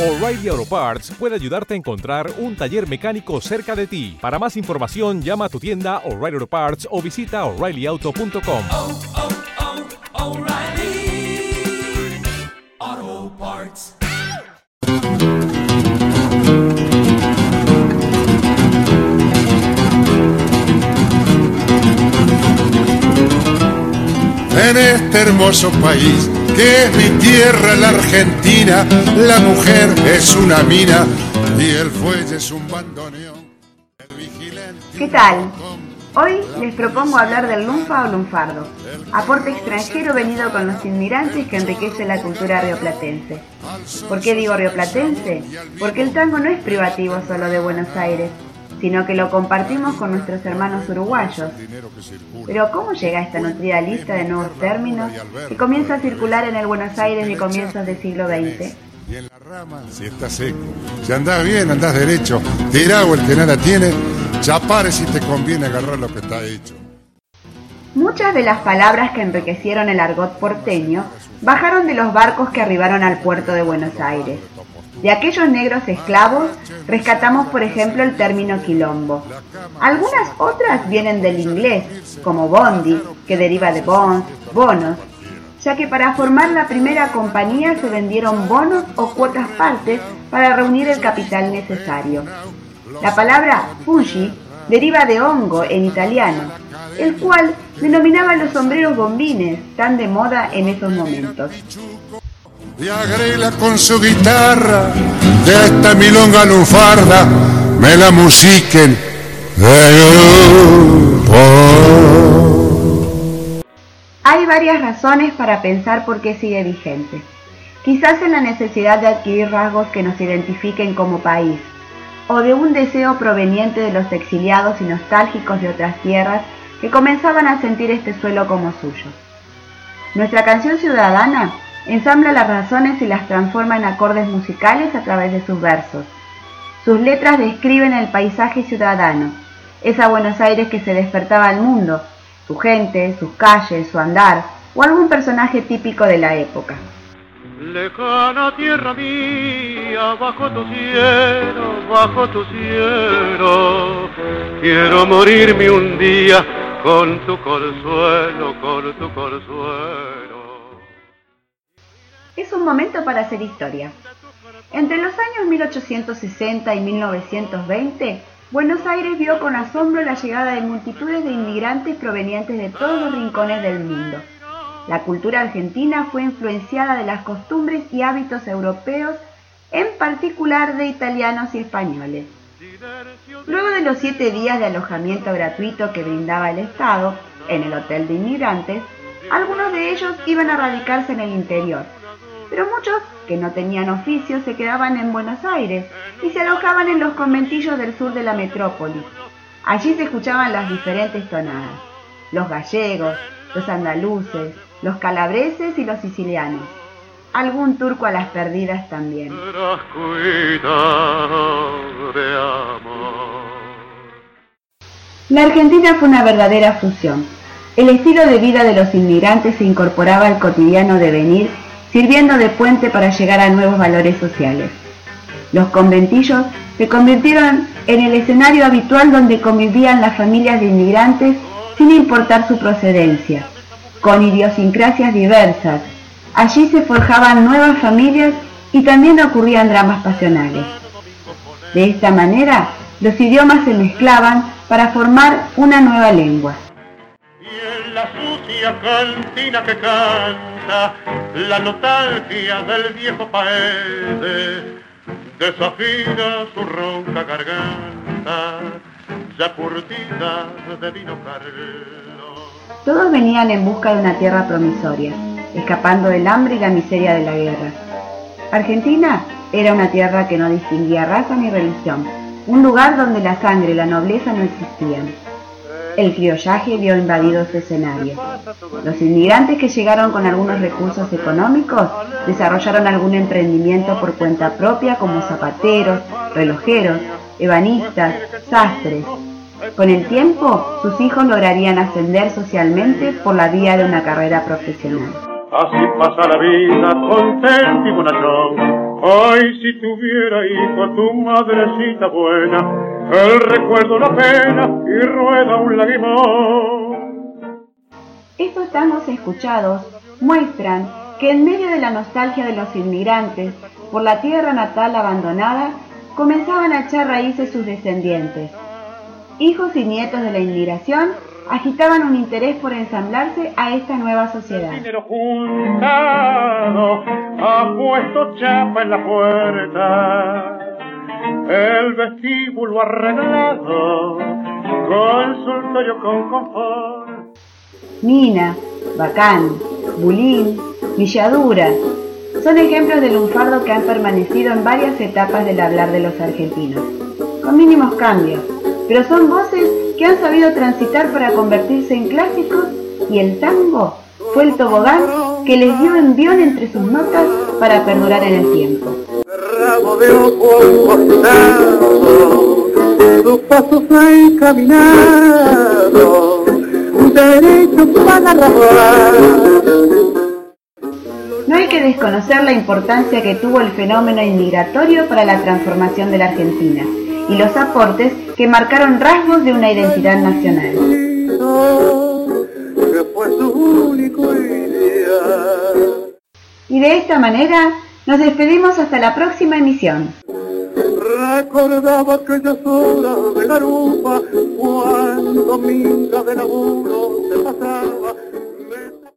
O'Reilly Auto Parts puede ayudarte a encontrar un taller mecánico cerca de ti. Para más información, llama a tu tienda O'Reilly Auto Parts o visita oreillyauto.com. oh, oh, Parts. En este hermoso país que es mi tierra, la Argentina, la mujer es una mina y el fuelle es un bandoneón. ¿Qué tal? Hoy les propongo hablar del lunfa o lunfardo, aporte extranjero venido con los inmigrantes que enriquece la cultura rioplatense. ¿Por qué digo rioplatense? Porque el tango no es privativo solo de Buenos Aires, sino que lo compartimos con nuestros hermanos uruguayos. Pero ¿cómo llega esta nutrida lista de nuevos términos que comienza a circular en el Buenos Aires de comienzos del siglo XX? Y en la rama, si está seco. Si andás bien, andás derecho. Tirado el que nada tiene. Si te conviene agarrar lo que está hecho. Muchas de las palabras que enriquecieron el argot porteño bajaron de los barcos que arribaron al puerto de Buenos Aires. De aquellos negros esclavos rescatamos por ejemplo el término quilombo. Algunas otras vienen del inglés, como bondi, que deriva de bonds, bonos, ya que para formar la primera compañía se vendieron bonos o cuotas partes para reunir el capital necesario. La palabra fungi deriva de hongo en italiano, el cual denominaba los sombreros bombines, tan de moda en esos momentos. Y agrela con su guitarra de esta milonga lunfarda. Me la musiquen de grupo. Hay varias razones para pensar por qué sigue vigente. Quizás en la necesidad de adquirir rasgos que nos identifiquen como país, o de un deseo proveniente de los exiliados y nostálgicos de otras tierras que comenzaban a sentir este suelo como suyo. Nuestra canción ciudadana ensambla las razones y las transforma en acordes musicales a través de sus versos. Sus letras describen el paisaje ciudadano, esa Buenos Aires que se despertaba al mundo, su gente, sus calles, su andar, o algún personaje típico de la época. Lejana tierra mía, bajo tu cielo, bajo tu cielo, quiero morirme un día con tu consuelo, con tu consuelo. Es un momento para hacer historia. Entre los años 1860 y 1920, Buenos Aires vio con asombro la llegada de multitudes de inmigrantes provenientes de todos los rincones del mundo. La cultura argentina fue influenciada de las costumbres y hábitos europeos, en particular de italianos y españoles. Luego de los siete días de alojamiento gratuito que brindaba el Estado en el Hotel de Inmigrantes, algunos de ellos iban a radicarse en el interior, pero muchos que no tenían oficio se quedaban en Buenos Aires y se alojaban en los conventillos del sur de la metrópoli. Allí se escuchaban las diferentes tonadas, los gallegos, los andaluces, los calabreses y los sicilianos. Algún turco a las perdidas también. La Argentina fue una verdadera fusión. El estilo de vida de los inmigrantes se incorporaba al cotidiano devenir, sirviendo de puente para llegar a nuevos valores sociales. Los conventillos se convirtieron en el escenario habitual donde convivían las familias de inmigrantes sin importar su procedencia, con idiosincrasias diversas. Allí se forjaban nuevas familias y también ocurrían dramas pasionales. De esta manera, los idiomas se mezclaban para formar una nueva lengua. Y en la sucia cantina que canta la nostalgia del viejo desafina su ronca garganta ya curtida de vino carlo. Todos venían en busca de una tierra promisoria, escapando del hambre y la miseria de la guerra. Argentina era una tierra que no distinguía raza ni religión, un lugar donde la sangre y la nobleza no existían. El criollaje vio invadido su escenario. Los inmigrantes que llegaron con algunos recursos económicos desarrollaron algún emprendimiento por cuenta propia como zapateros, relojeros, ebanistas, sastres. Con el tiempo, sus hijos lograrían ascender socialmente por la vía de una carrera profesional. Así pasa la vida, contento y bonachón, Ay, si tuviera hijo tu madrecita buena, el recuerdo la pena y rueda un lagrimón. Estos tangos escuchados muestran que en medio de la nostalgia de los inmigrantes por la tierra natal abandonada, comenzaban a echar raíces sus descendientes. Hijos y nietos de la inmigración agitaban un interés por ensamblarse a esta nueva sociedad. Dinero juntado ha puesto chapa en la puerta, el vestíbulo arreglado, consultorio con confort. Mina, Bacán, Bulín, Villadura, son ejemplos del lunfardo que han permanecido en varias etapas del hablar de los argentinos, con mínimos cambios, pero son voces que han sabido transitar para convertirse en clásicos y el tango fue el tobogán que les dio envión entre sus notas para perdurar en el tiempo. Rabo de ojo acostado, sus pasos han caminado, derecho para robar. No hay que desconocer la importancia que tuvo el fenómeno inmigratorio para la transformación de la Argentina y los aportes que marcaron rasgos de una identidad nacional. Y de esta manera nos despedimos hasta la próxima emisión. Recordaba aquellas horas de garupa cuando mientras de laburo se pasaba.